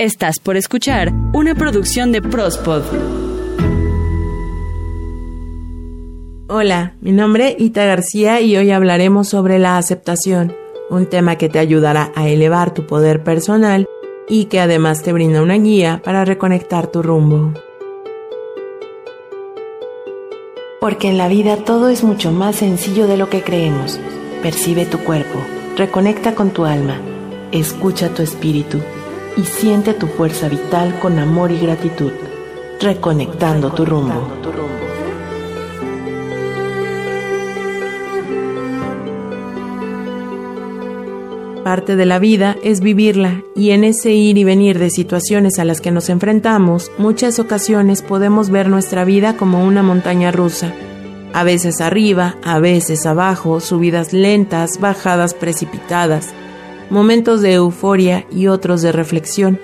Estás por escuchar una producción de Prospod. Hola, mi nombre es Ita García y hoy hablaremos sobre la aceptación, un tema que te ayudará a elevar tu poder personal y que además te brinda una guía para reconectar tu rumbo. Porque en la vida todo es mucho más sencillo de lo que creemos. Percibe tu cuerpo, reconecta con tu alma, escucha tu espíritu y siente tu fuerza vital con amor y gratitud, reconectando tu rumbo. Parte de la vida es vivirla y en ese ir y venir de situaciones a las que nos enfrentamos, muchas ocasiones podemos ver nuestra vida como una montaña rusa. A veces arriba, a veces abajo, subidas lentas, bajadas precipitadas momentos de euforia y otros de reflexión.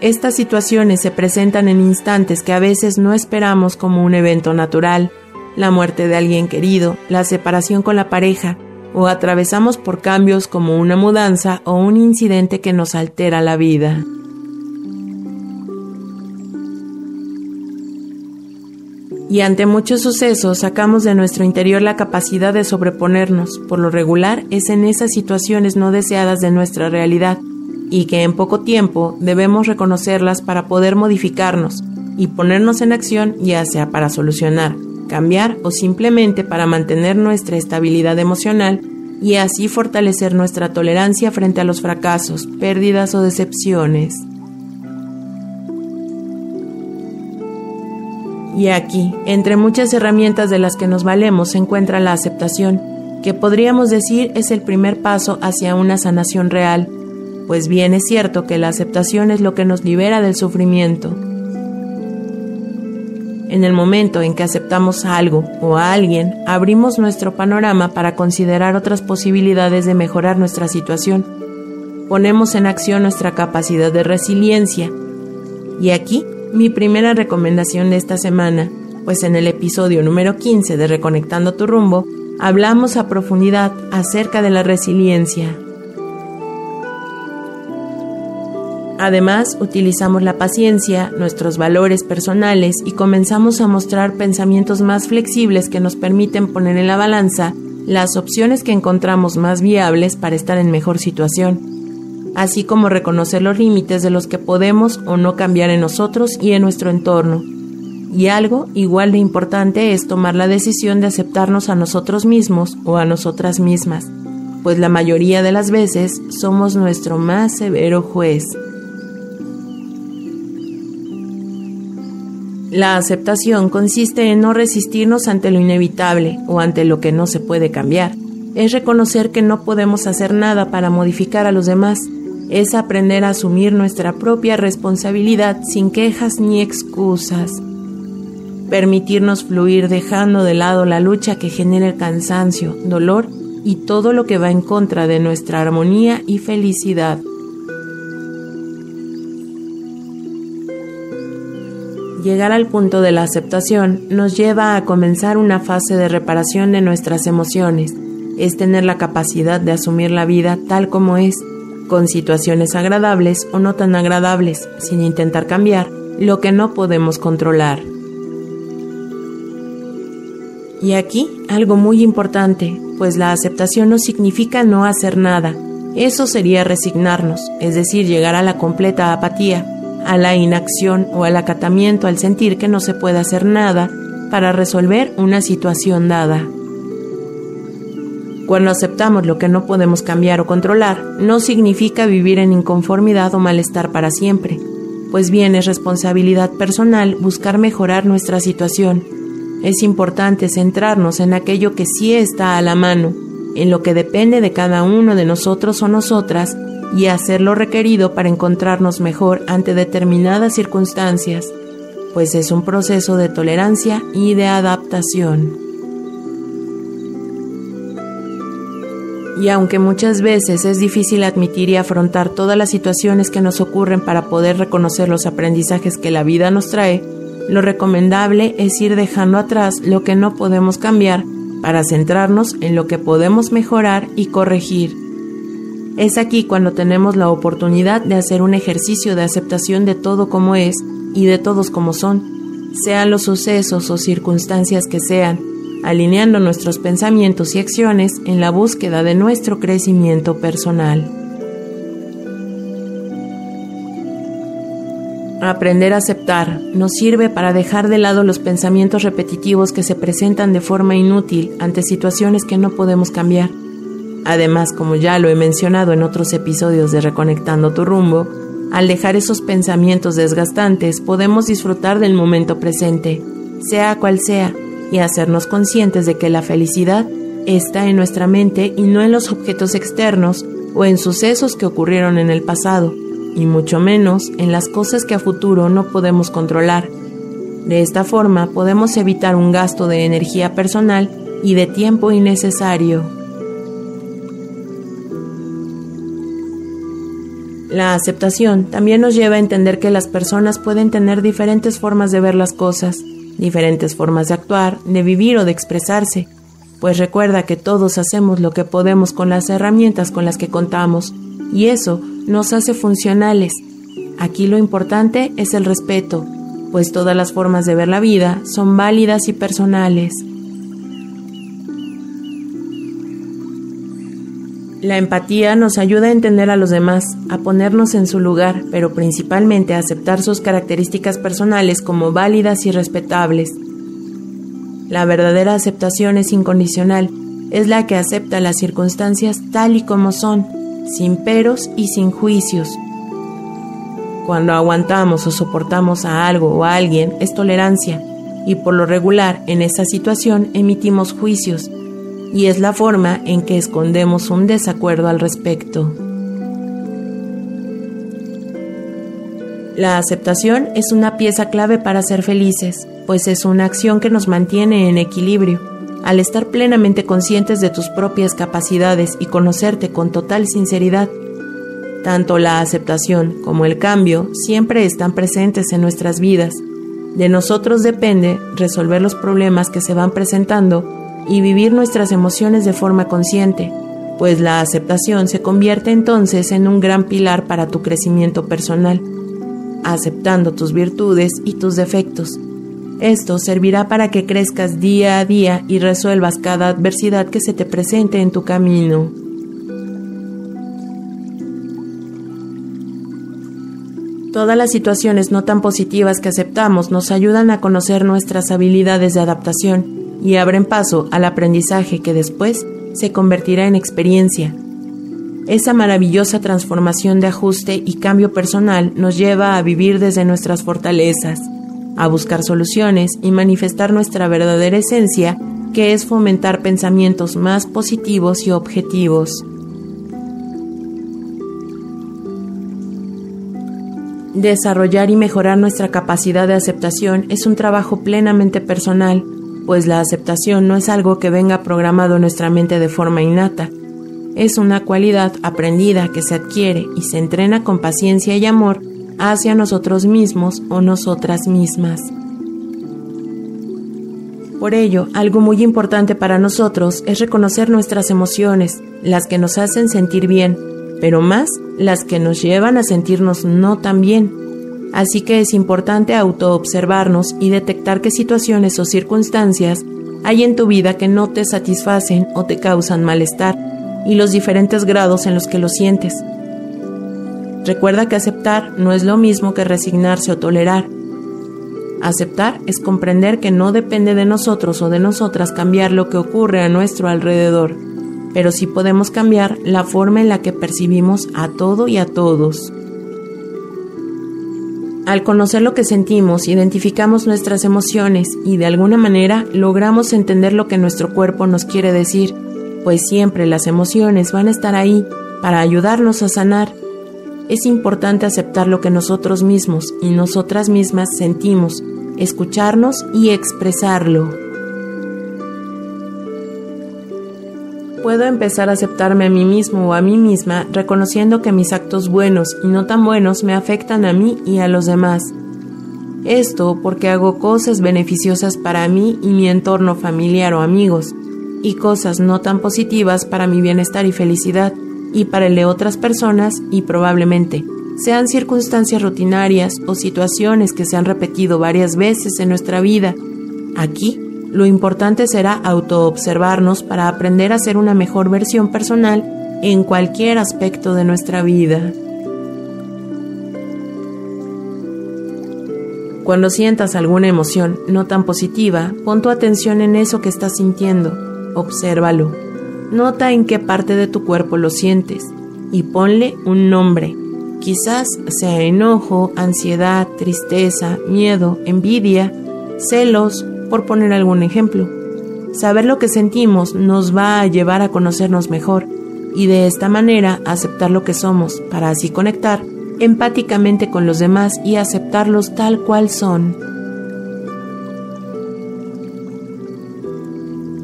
Estas situaciones se presentan en instantes que a veces no esperamos como un evento natural, la muerte de alguien querido, la separación con la pareja, o atravesamos por cambios como una mudanza o un incidente que nos altera la vida. Y ante muchos sucesos sacamos de nuestro interior la capacidad de sobreponernos. Por lo regular es en esas situaciones no deseadas de nuestra realidad y que en poco tiempo debemos reconocerlas para poder modificarnos y ponernos en acción ya sea para solucionar, cambiar o simplemente para mantener nuestra estabilidad emocional y así fortalecer nuestra tolerancia frente a los fracasos, pérdidas o decepciones. Y aquí, entre muchas herramientas de las que nos valemos, se encuentra la aceptación, que podríamos decir es el primer paso hacia una sanación real, pues bien es cierto que la aceptación es lo que nos libera del sufrimiento. En el momento en que aceptamos algo o a alguien, abrimos nuestro panorama para considerar otras posibilidades de mejorar nuestra situación. Ponemos en acción nuestra capacidad de resiliencia. Y aquí mi primera recomendación de esta semana, pues en el episodio número 15 de Reconectando tu rumbo, hablamos a profundidad acerca de la resiliencia. Además, utilizamos la paciencia, nuestros valores personales y comenzamos a mostrar pensamientos más flexibles que nos permiten poner en la balanza las opciones que encontramos más viables para estar en mejor situación así como reconocer los límites de los que podemos o no cambiar en nosotros y en nuestro entorno. Y algo igual de importante es tomar la decisión de aceptarnos a nosotros mismos o a nosotras mismas, pues la mayoría de las veces somos nuestro más severo juez. La aceptación consiste en no resistirnos ante lo inevitable o ante lo que no se puede cambiar. Es reconocer que no podemos hacer nada para modificar a los demás es aprender a asumir nuestra propia responsabilidad sin quejas ni excusas. Permitirnos fluir dejando de lado la lucha que genera el cansancio, dolor y todo lo que va en contra de nuestra armonía y felicidad. Llegar al punto de la aceptación nos lleva a comenzar una fase de reparación de nuestras emociones, es tener la capacidad de asumir la vida tal como es con situaciones agradables o no tan agradables, sin intentar cambiar lo que no podemos controlar. Y aquí algo muy importante, pues la aceptación no significa no hacer nada. Eso sería resignarnos, es decir, llegar a la completa apatía, a la inacción o al acatamiento al sentir que no se puede hacer nada para resolver una situación dada. Cuando aceptamos lo que no podemos cambiar o controlar, no significa vivir en inconformidad o malestar para siempre, pues bien es responsabilidad personal buscar mejorar nuestra situación. Es importante centrarnos en aquello que sí está a la mano, en lo que depende de cada uno de nosotros o nosotras y hacer lo requerido para encontrarnos mejor ante determinadas circunstancias, pues es un proceso de tolerancia y de adaptación. Y aunque muchas veces es difícil admitir y afrontar todas las situaciones que nos ocurren para poder reconocer los aprendizajes que la vida nos trae, lo recomendable es ir dejando atrás lo que no podemos cambiar para centrarnos en lo que podemos mejorar y corregir. Es aquí cuando tenemos la oportunidad de hacer un ejercicio de aceptación de todo como es y de todos como son, sean los sucesos o circunstancias que sean, alineando nuestros pensamientos y acciones en la búsqueda de nuestro crecimiento personal. Aprender a aceptar nos sirve para dejar de lado los pensamientos repetitivos que se presentan de forma inútil ante situaciones que no podemos cambiar. Además, como ya lo he mencionado en otros episodios de Reconectando tu rumbo, al dejar esos pensamientos desgastantes podemos disfrutar del momento presente, sea cual sea, y hacernos conscientes de que la felicidad está en nuestra mente y no en los objetos externos o en sucesos que ocurrieron en el pasado, y mucho menos en las cosas que a futuro no podemos controlar. De esta forma podemos evitar un gasto de energía personal y de tiempo innecesario. La aceptación también nos lleva a entender que las personas pueden tener diferentes formas de ver las cosas, diferentes formas de actuar, de vivir o de expresarse, pues recuerda que todos hacemos lo que podemos con las herramientas con las que contamos, y eso nos hace funcionales. Aquí lo importante es el respeto, pues todas las formas de ver la vida son válidas y personales. La empatía nos ayuda a entender a los demás, a ponernos en su lugar, pero principalmente a aceptar sus características personales como válidas y respetables. La verdadera aceptación es incondicional, es la que acepta las circunstancias tal y como son, sin peros y sin juicios. Cuando aguantamos o soportamos a algo o a alguien es tolerancia, y por lo regular en esa situación emitimos juicios, y es la forma en que escondemos un desacuerdo al respecto. La aceptación es una pieza clave para ser felices, pues es una acción que nos mantiene en equilibrio. Al estar plenamente conscientes de tus propias capacidades y conocerte con total sinceridad, tanto la aceptación como el cambio siempre están presentes en nuestras vidas. De nosotros depende resolver los problemas que se van presentando y vivir nuestras emociones de forma consciente, pues la aceptación se convierte entonces en un gran pilar para tu crecimiento personal, aceptando tus virtudes y tus defectos. Esto servirá para que crezcas día a día y resuelvas cada adversidad que se te presente en tu camino. Todas las situaciones no tan positivas que aceptamos nos ayudan a conocer nuestras habilidades de adaptación y abren paso al aprendizaje que después se convertirá en experiencia. Esa maravillosa transformación de ajuste y cambio personal nos lleva a vivir desde nuestras fortalezas, a buscar soluciones y manifestar nuestra verdadera esencia, que es fomentar pensamientos más positivos y objetivos. Desarrollar y mejorar nuestra capacidad de aceptación es un trabajo plenamente personal pues la aceptación no es algo que venga programado en nuestra mente de forma innata. Es una cualidad aprendida que se adquiere y se entrena con paciencia y amor hacia nosotros mismos o nosotras mismas. Por ello, algo muy importante para nosotros es reconocer nuestras emociones, las que nos hacen sentir bien, pero más las que nos llevan a sentirnos no tan bien así que es importante autoobservarnos y detectar qué situaciones o circunstancias hay en tu vida que no te satisfacen o te causan malestar y los diferentes grados en los que lo sientes. Recuerda que aceptar no es lo mismo que resignarse o tolerar. Aceptar es comprender que no depende de nosotros o de nosotras cambiar lo que ocurre a nuestro alrededor, pero sí podemos cambiar la forma en la que percibimos a todo y a todos. Al conocer lo que sentimos, identificamos nuestras emociones y de alguna manera logramos entender lo que nuestro cuerpo nos quiere decir, pues siempre las emociones van a estar ahí para ayudarnos a sanar. Es importante aceptar lo que nosotros mismos y nosotras mismas sentimos, escucharnos y expresarlo. Puedo empezar a aceptarme a mí mismo o a mí misma reconociendo que mis actos buenos y no tan buenos me afectan a mí y a los demás. Esto porque hago cosas beneficiosas para mí y mi entorno familiar o amigos, y cosas no tan positivas para mi bienestar y felicidad, y para el de otras personas y probablemente sean circunstancias rutinarias o situaciones que se han repetido varias veces en nuestra vida. Aquí, lo importante será autoobservarnos para aprender a ser una mejor versión personal en cualquier aspecto de nuestra vida. Cuando sientas alguna emoción no tan positiva, pon tu atención en eso que estás sintiendo, obsérvalo. Nota en qué parte de tu cuerpo lo sientes y ponle un nombre. Quizás sea enojo, ansiedad, tristeza, miedo, envidia, celos, por poner algún ejemplo. Saber lo que sentimos nos va a llevar a conocernos mejor y de esta manera aceptar lo que somos para así conectar empáticamente con los demás y aceptarlos tal cual son.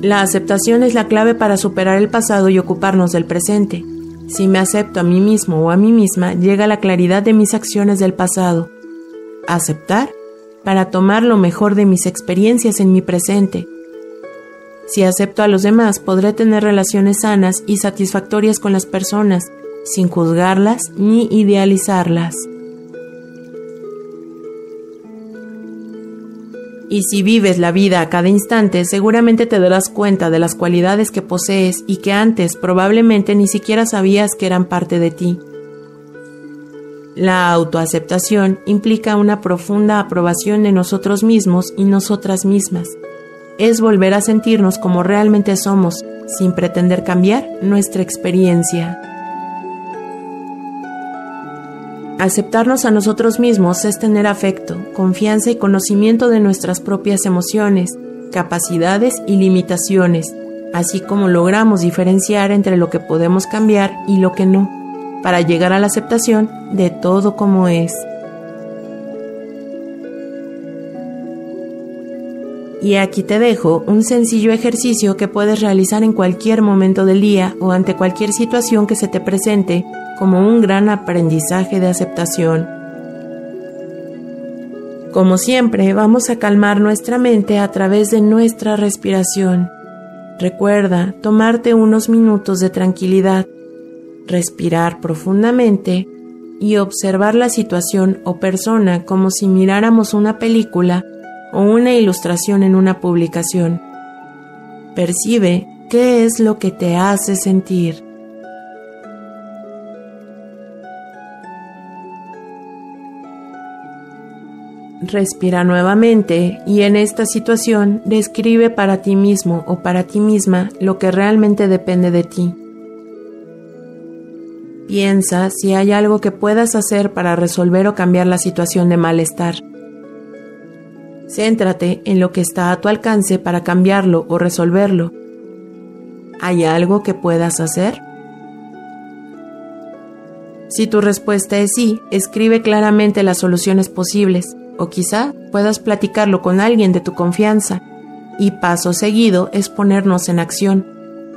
La aceptación es la clave para superar el pasado y ocuparnos del presente. Si me acepto a mí mismo o a mí misma, llega la claridad de mis acciones del pasado. Aceptar para tomar lo mejor de mis experiencias en mi presente. Si acepto a los demás, podré tener relaciones sanas y satisfactorias con las personas, sin juzgarlas ni idealizarlas. Y si vives la vida a cada instante, seguramente te darás cuenta de las cualidades que posees y que antes probablemente ni siquiera sabías que eran parte de ti. La autoaceptación implica una profunda aprobación de nosotros mismos y nosotras mismas. Es volver a sentirnos como realmente somos, sin pretender cambiar nuestra experiencia. Aceptarnos a nosotros mismos es tener afecto, confianza y conocimiento de nuestras propias emociones, capacidades y limitaciones, así como logramos diferenciar entre lo que podemos cambiar y lo que no, para llegar a la aceptación de todo como es. Y aquí te dejo un sencillo ejercicio que puedes realizar en cualquier momento del día o ante cualquier situación que se te presente como un gran aprendizaje de aceptación. Como siempre, vamos a calmar nuestra mente a través de nuestra respiración. Recuerda tomarte unos minutos de tranquilidad, respirar profundamente y observar la situación o persona como si miráramos una película o una ilustración en una publicación. Percibe qué es lo que te hace sentir. Respira nuevamente y en esta situación describe para ti mismo o para ti misma lo que realmente depende de ti. Piensa si hay algo que puedas hacer para resolver o cambiar la situación de malestar. Céntrate en lo que está a tu alcance para cambiarlo o resolverlo. ¿Hay algo que puedas hacer? Si tu respuesta es sí, escribe claramente las soluciones posibles o quizá puedas platicarlo con alguien de tu confianza. Y paso seguido es ponernos en acción.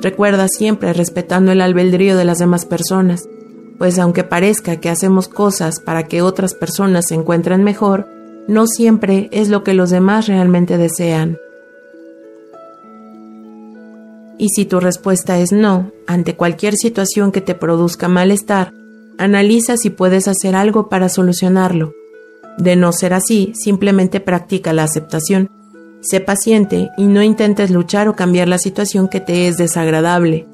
Recuerda siempre respetando el albedrío de las demás personas, pues aunque parezca que hacemos cosas para que otras personas se encuentren mejor, no siempre es lo que los demás realmente desean. Y si tu respuesta es no, ante cualquier situación que te produzca malestar, analiza si puedes hacer algo para solucionarlo. De no ser así, simplemente practica la aceptación. Sé paciente y no intentes luchar o cambiar la situación que te es desagradable.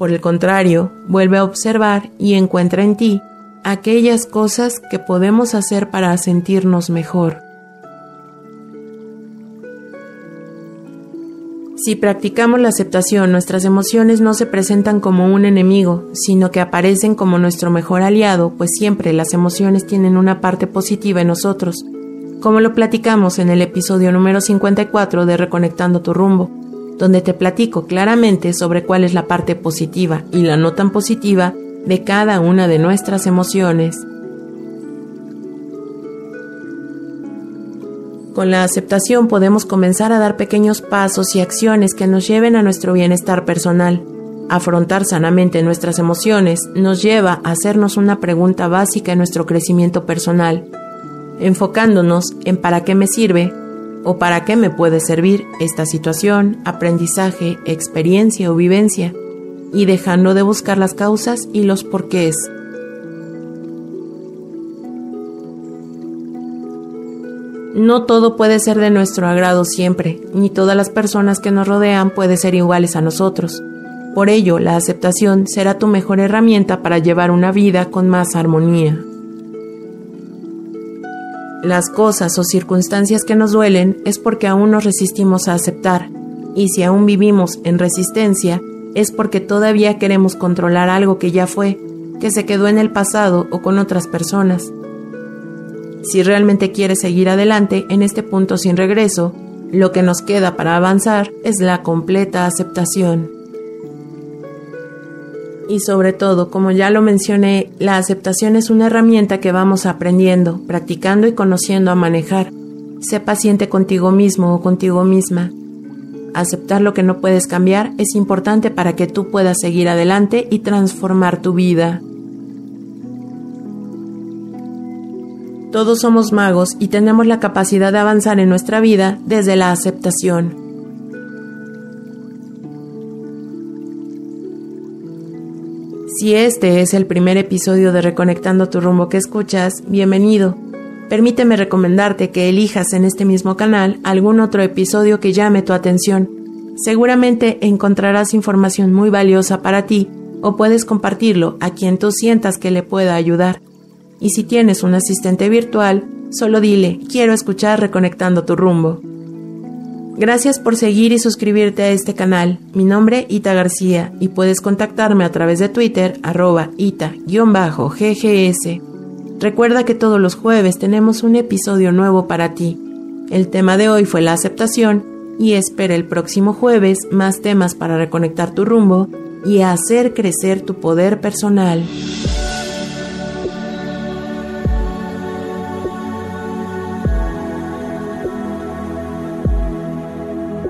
Por el contrario, vuelve a observar y encuentra en ti aquellas cosas que podemos hacer para sentirnos mejor. Si practicamos la aceptación, nuestras emociones no se presentan como un enemigo, sino que aparecen como nuestro mejor aliado, pues siempre las emociones tienen una parte positiva en nosotros, como lo platicamos en el episodio número 54 de Reconectando tu rumbo, donde te platico claramente sobre cuál es la parte positiva y la no tan positiva de cada una de nuestras emociones. Con la aceptación podemos comenzar a dar pequeños pasos y acciones que nos lleven a nuestro bienestar personal. Afrontar sanamente nuestras emociones nos lleva a hacernos una pregunta básica en nuestro crecimiento personal, enfocándonos en para qué me sirve o para qué me puede servir esta situación, aprendizaje, experiencia o vivencia. y dejando de buscar las causas y los porqués. No todo puede ser de nuestro agrado siempre, ni todas las personas que nos rodean pueden ser iguales a nosotros. Por ello, la aceptación será tu mejor herramienta para llevar una vida con más armonía. Las cosas o circunstancias que nos duelen es porque aún nos resistimos a aceptar, y si aún vivimos en resistencia, es porque todavía queremos controlar algo que ya fue, que se quedó en el pasado o con otras personas. Si realmente quieres seguir adelante en este punto sin regreso, lo que nos queda para avanzar es la completa aceptación. Y sobre todo, como ya lo mencioné, la aceptación es una herramienta que vamos aprendiendo, practicando y conociendo a manejar. Sé paciente contigo mismo o contigo misma. Aceptar lo que no puedes cambiar es importante para que tú puedas seguir adelante y transformar tu vida. Todos somos magos y tenemos la capacidad de avanzar en nuestra vida desde la aceptación. Si este es el primer episodio de Reconectando tu rumbo que escuchas, bienvenido. Permíteme recomendarte que elijas en este mismo canal algún otro episodio que llame tu atención. Seguramente encontrarás información muy valiosa para ti o puedes compartirlo a quien tú sientas que le pueda ayudar. Y si tienes un asistente virtual, solo dile, quiero escuchar Reconectando tu rumbo. Gracias por seguir y suscribirte a este canal. Mi nombre Ita García y puedes contactarme a través de Twitter arroba ita-ggs. Recuerda que todos los jueves tenemos un episodio nuevo para ti. El tema de hoy fue la aceptación y espera el próximo jueves más temas para reconectar tu rumbo y hacer crecer tu poder personal.